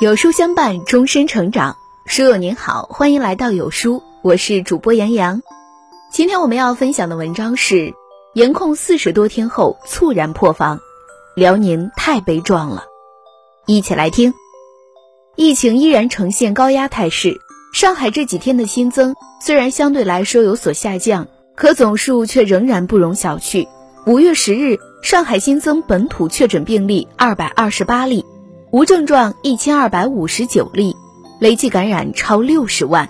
有书相伴，终身成长。书友您好，欢迎来到有书，我是主播杨洋。今天我们要分享的文章是：严控四十多天后猝然破防，辽宁太悲壮了。一起来听。疫情依然呈现高压态势，上海这几天的新增虽然相对来说有所下降，可总数却仍然不容小觑。五月十日，上海新增本土确诊病例二百二十八例。无症状一千二百五十九例，累计感染超六十万。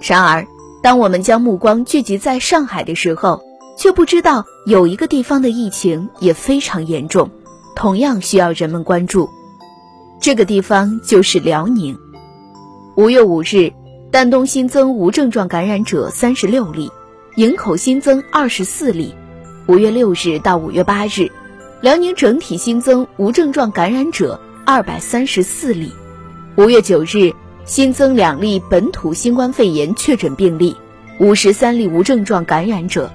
然而，当我们将目光聚集在上海的时候，却不知道有一个地方的疫情也非常严重，同样需要人们关注。这个地方就是辽宁。五月五日，丹东新增无症状感染者三十六例，营口新增二十四例。五月六日到五月八日，辽宁整体新增无症状感染者。二百三十四例，五月九日新增两例本土新冠肺炎确诊病例，五十三例无症状感染者。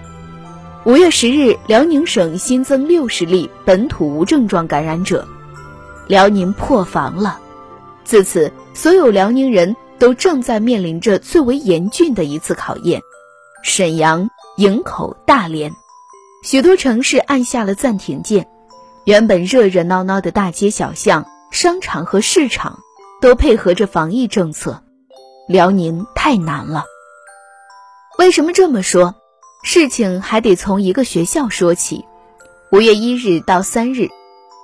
五月十日，辽宁省新增六十例本土无症状感染者，辽宁破防了。自此，所有辽宁人都正在面临着最为严峻的一次考验。沈阳、营口、大连，许多城市按下了暂停键，原本热热闹闹的大街小巷。商场和市场都配合着防疫政策，辽宁太难了。为什么这么说？事情还得从一个学校说起。五月一日到三日，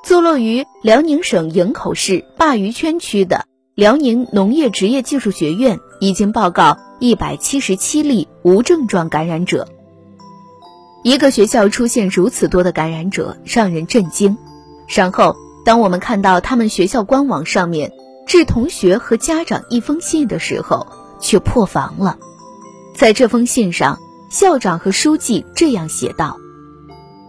坐落于辽宁省营口市鲅鱼圈区的辽宁农业职业技术学院已经报告一百七十七例无症状感染者。一个学校出现如此多的感染者，让人震惊。然后。当我们看到他们学校官网上面致同学和家长一封信的时候，却破防了。在这封信上，校长和书记这样写道：“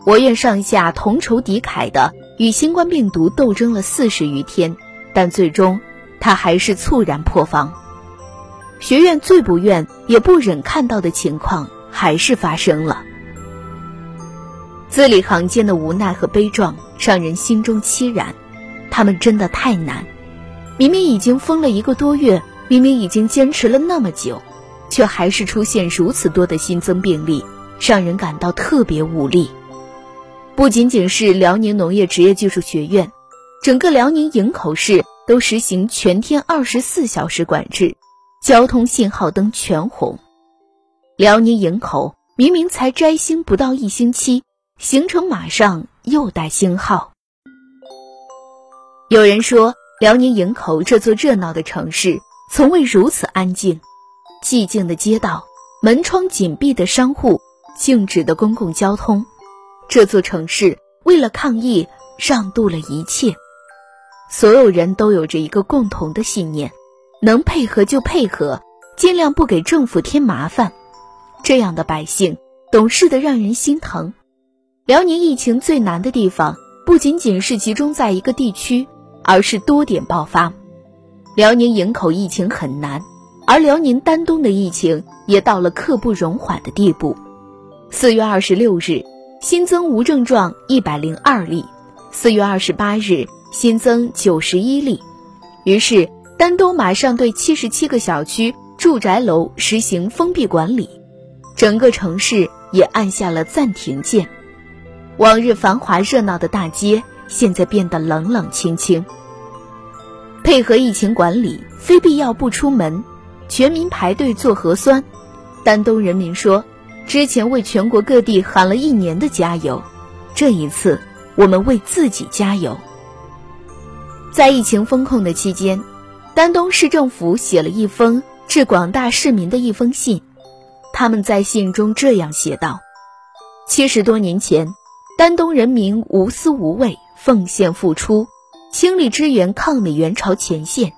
我院上下同仇敌忾的与新冠病毒斗争了四十余天，但最终，他还是猝然破防。学院最不愿也不忍看到的情况，还是发生了。”字里行间的无奈和悲壮，让人心中凄然。他们真的太难，明明已经封了一个多月，明明已经坚持了那么久，却还是出现如此多的新增病例，让人感到特别无力。不仅仅是辽宁农业职业技术学院，整个辽宁营口市都实行全天二十四小时管制，交通信号灯全红。辽宁营口明明才摘星不到一星期。行程马上又带星号。有人说，辽宁营口这座热闹的城市从未如此安静，寂静的街道，门窗紧闭的商户，静止的公共交通。这座城市为了抗疫，让渡了一切。所有人都有着一个共同的信念：能配合就配合，尽量不给政府添麻烦。这样的百姓，懂事的让人心疼。辽宁疫情最难的地方，不仅仅是集中在一个地区，而是多点爆发。辽宁营口疫情很难，而辽宁丹东的疫情也到了刻不容缓的地步。四月二十六日新增无症状一百零二例，四月二十八日新增九十一例，于是丹东马上对七十七个小区住宅楼实行封闭管理，整个城市也按下了暂停键。往日繁华热闹的大街，现在变得冷冷清清。配合疫情管理，非必要不出门，全民排队做核酸。丹东人民说：“之前为全国各地喊了一年的加油，这一次我们为自己加油。”在疫情封控的期间，丹东市政府写了一封致广大市民的一封信。他们在信中这样写道：“七十多年前。”丹东人民无私无畏、奉献付出，倾力支援抗美援朝前线。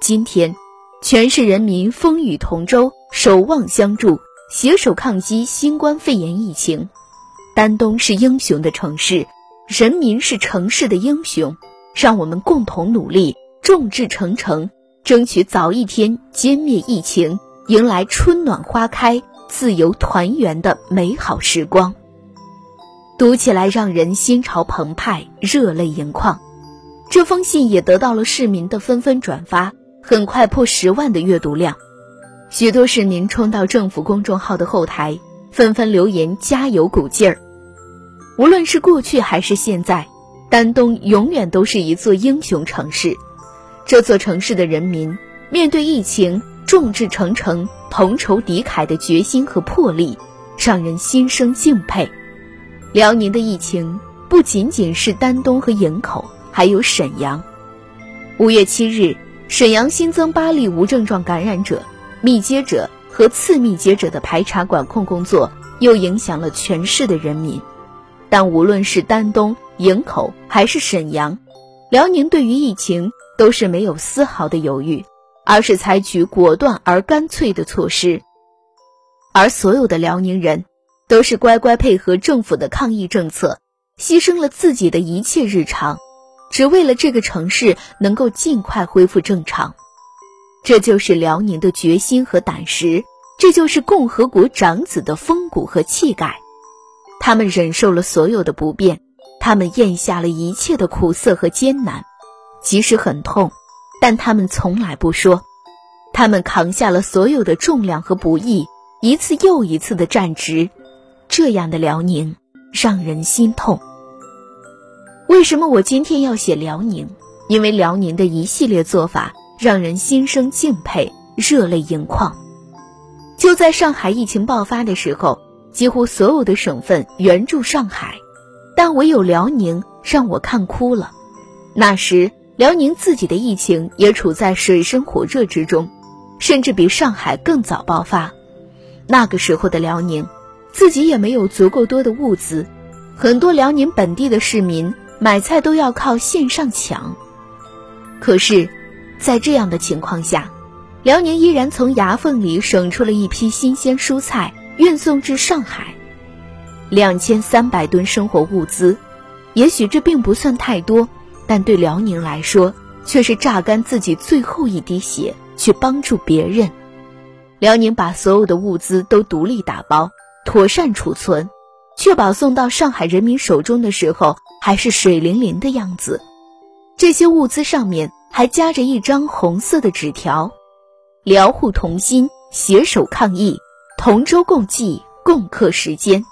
今天，全市人民风雨同舟，守望相助，携手抗击新冠肺炎疫情。丹东是英雄的城市，人民是城市的英雄。让我们共同努力，众志成城，争取早一天歼灭疫情，迎来春暖花开、自由团圆的美好时光。读起来让人心潮澎湃、热泪盈眶。这封信也得到了市民的纷纷转发，很快破十万的阅读量。许多市民冲到政府公众号的后台，纷纷留言加油鼓劲儿。无论是过去还是现在，丹东永远都是一座英雄城市。这座城市的人民面对疫情众志成城、同仇敌忾的决心和魄力，让人心生敬佩。辽宁的疫情不仅仅是丹东和营口，还有沈阳。五月七日，沈阳新增八例无症状感染者，密接者和次密接者的排查管控工作又影响了全市的人民。但无论是丹东、营口还是沈阳，辽宁对于疫情都是没有丝毫的犹豫，而是采取果断而干脆的措施。而所有的辽宁人。都是乖乖配合政府的抗疫政策，牺牲了自己的一切日常，只为了这个城市能够尽快恢复正常。这就是辽宁的决心和胆识，这就是共和国长子的风骨和气概。他们忍受了所有的不便，他们咽下了一切的苦涩和艰难，即使很痛，但他们从来不说。他们扛下了所有的重量和不易，一次又一次的站直。这样的辽宁让人心痛。为什么我今天要写辽宁？因为辽宁的一系列做法让人心生敬佩，热泪盈眶。就在上海疫情爆发的时候，几乎所有的省份援助上海，但唯有辽宁让我看哭了。那时，辽宁自己的疫情也处在水深火热之中，甚至比上海更早爆发。那个时候的辽宁。自己也没有足够多的物资，很多辽宁本地的市民买菜都要靠线上抢。可是，在这样的情况下，辽宁依然从牙缝里省出了一批新鲜蔬菜，运送至上海。两千三百吨生活物资，也许这并不算太多，但对辽宁来说，却是榨干自己最后一滴血去帮助别人。辽宁把所有的物资都独立打包。妥善储存，确保送到上海人民手中的时候还是水灵灵的样子。这些物资上面还夹着一张红色的纸条：“辽沪同心，携手抗疫，同舟共济，共克时艰。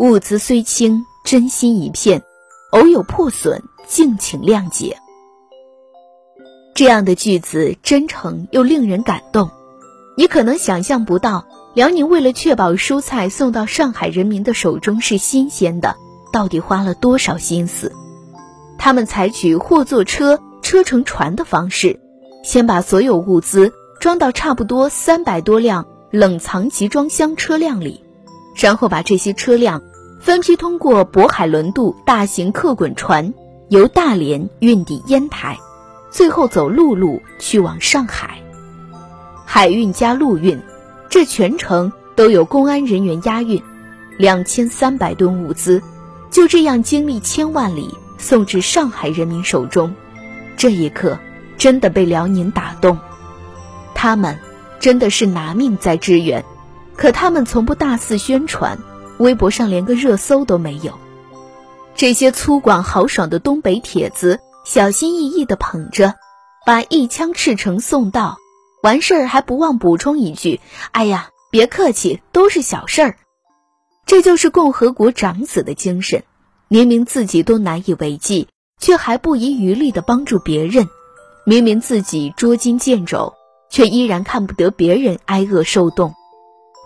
物资虽轻，真心一片，偶有破损，敬请谅解。”这样的句子真诚又令人感动，你可能想象不到。辽宁为了确保蔬菜送到上海人民的手中是新鲜的，到底花了多少心思？他们采取货坐车、车乘船的方式，先把所有物资装到差不多三百多辆冷藏集装箱车辆里，然后把这些车辆分批通过渤海轮渡大型客滚船，由大连运抵烟台，最后走陆路去往上海。海运加陆运。这全程都有公安人员押运，两千三百吨物资，就这样经历千万里送至上海人民手中。这一刻，真的被辽宁打动。他们真的是拿命在支援，可他们从不大肆宣传，微博上连个热搜都没有。这些粗犷豪爽的东北帖子，小心翼翼地捧着，把一枪赤诚送到。完事儿还不忘补充一句：“哎呀，别客气，都是小事儿。”这就是共和国长子的精神。明明自己都难以为继，却还不遗余力地帮助别人；明明自己捉襟见肘，却依然看不得别人挨饿受冻；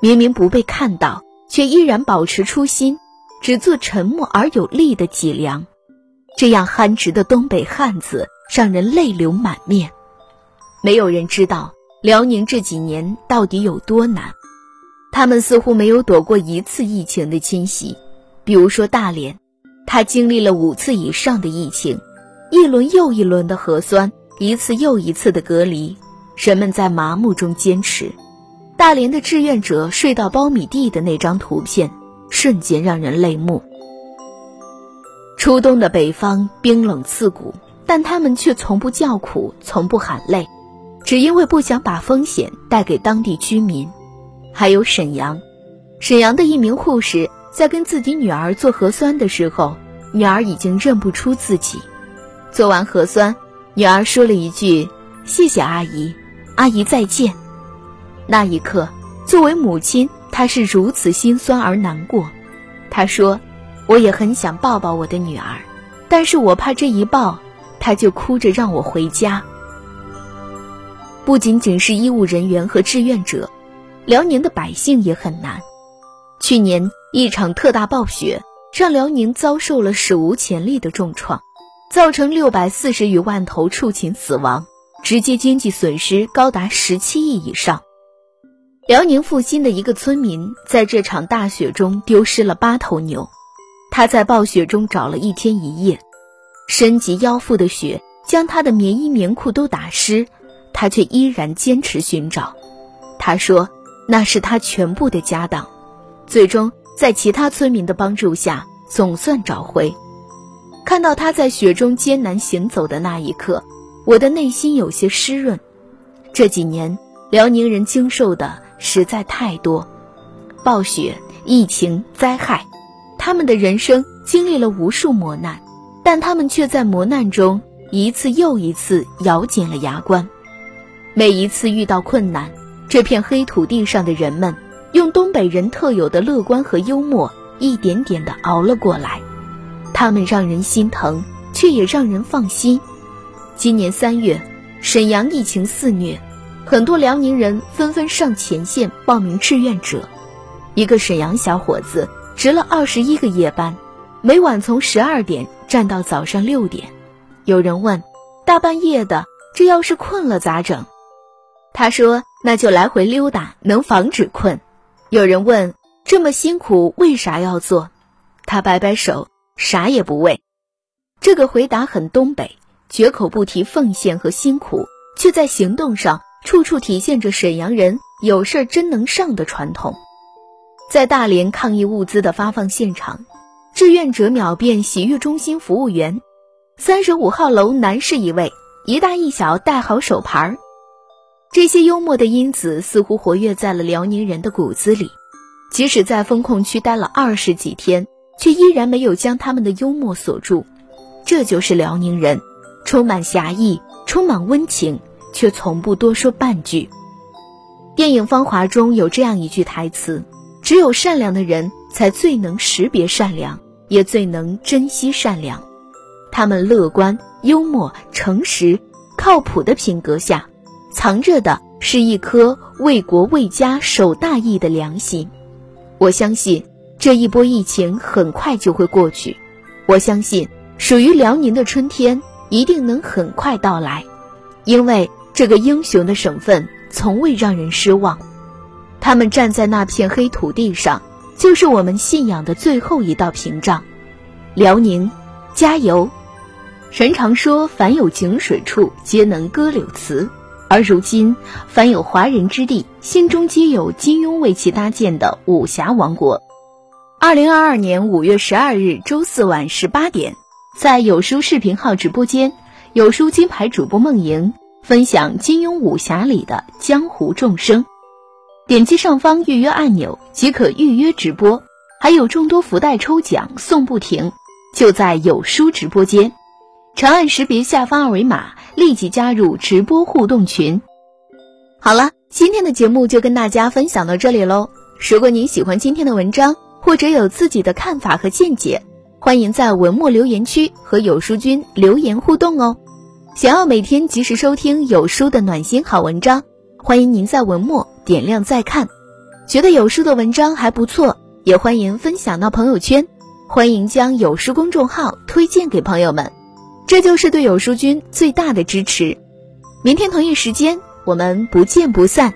明明不被看到，却依然保持初心，只做沉默而有力的脊梁。这样憨直的东北汉子，让人泪流满面。没有人知道。辽宁这几年到底有多难？他们似乎没有躲过一次疫情的侵袭。比如说大连，他经历了五次以上的疫情，一轮又一轮的核酸，一次又一次的隔离，人们在麻木中坚持。大连的志愿者睡到苞米地的那张图片，瞬间让人泪目。初冬的北方冰冷刺骨，但他们却从不叫苦，从不喊累。只因为不想把风险带给当地居民，还有沈阳，沈阳的一名护士在跟自己女儿做核酸的时候，女儿已经认不出自己。做完核酸，女儿说了一句：“谢谢阿姨，阿姨再见。”那一刻，作为母亲，她是如此心酸而难过。她说：“我也很想抱抱我的女儿，但是我怕这一抱，她就哭着让我回家。”不仅仅是医务人员和志愿者，辽宁的百姓也很难。去年一场特大暴雪，让辽宁遭受了史无前例的重创，造成六百四十余万头畜禽死亡，直接经济损失高达十七亿以上。辽宁阜新的一个村民在这场大雪中丢失了八头牛，他在暴雪中找了一天一夜，深及腰腹的雪将他的棉衣棉裤都打湿，他却依然坚持寻找。他说那是他全部的家当。最终在其他村民的帮助下，总算找回。看到他在雪中艰难行走的那一刻，我的内心有些湿润。这几年，辽宁人经受的。实在太多，暴雪、疫情、灾害，他们的人生经历了无数磨难，但他们却在磨难中一次又一次咬紧了牙关。每一次遇到困难，这片黑土地上的人们用东北人特有的乐观和幽默，一点点地熬了过来。他们让人心疼，却也让人放心。今年三月，沈阳疫情肆虐。很多辽宁人纷纷上前线报名志愿者。一个沈阳小伙子值了二十一个夜班，每晚从十二点站到早上六点。有人问：“大半夜的，这要是困了咋整？”他说：“那就来回溜达，能防止困。”有人问：“这么辛苦，为啥要做？”他摆摆手：“啥也不为。”这个回答很东北，绝口不提奉献和辛苦，却在行动上。处处体现着沈阳人有事真能上的传统。在大连抗疫物资的发放现场，志愿者秒变洗浴中心服务员。三十五号楼男士一位，一大一小戴好手牌儿。这些幽默的因子似乎活跃在了辽宁人的骨子里，即使在封控区待了二十几天，却依然没有将他们的幽默锁住。这就是辽宁人，充满侠义，充满温情。却从不多说半句。电影《芳华》中有这样一句台词：“只有善良的人才最能识别善良，也最能珍惜善良。他们乐观、幽默、诚实、靠谱的品格下，藏着的是一颗为国为家守大义的良心。我相信这一波疫情很快就会过去，我相信属于辽宁的春天一定能很快到来，因为。”这个英雄的省份从未让人失望，他们站在那片黑土地上，就是我们信仰的最后一道屏障。辽宁，加油！人常说，凡有井水处，皆能歌柳词。而如今，凡有华人之地，心中皆有金庸为其搭建的武侠王国。二零二二年五月十二日周四晚十八点，在有书视频号直播间，有书金牌主播梦莹。分享金庸武侠里的江湖众生，点击上方预约按钮即可预约直播，还有众多福袋抽奖送不停，就在有书直播间，长按识别下方二维码，立即加入直播互动群。好了，今天的节目就跟大家分享到这里喽。如果您喜欢今天的文章，或者有自己的看法和见解，欢迎在文末留言区和有书君留言互动哦。想要每天及时收听有书的暖心好文章，欢迎您在文末点亮再看。觉得有书的文章还不错，也欢迎分享到朋友圈。欢迎将有书公众号推荐给朋友们，这就是对有书君最大的支持。明天同一时间，我们不见不散。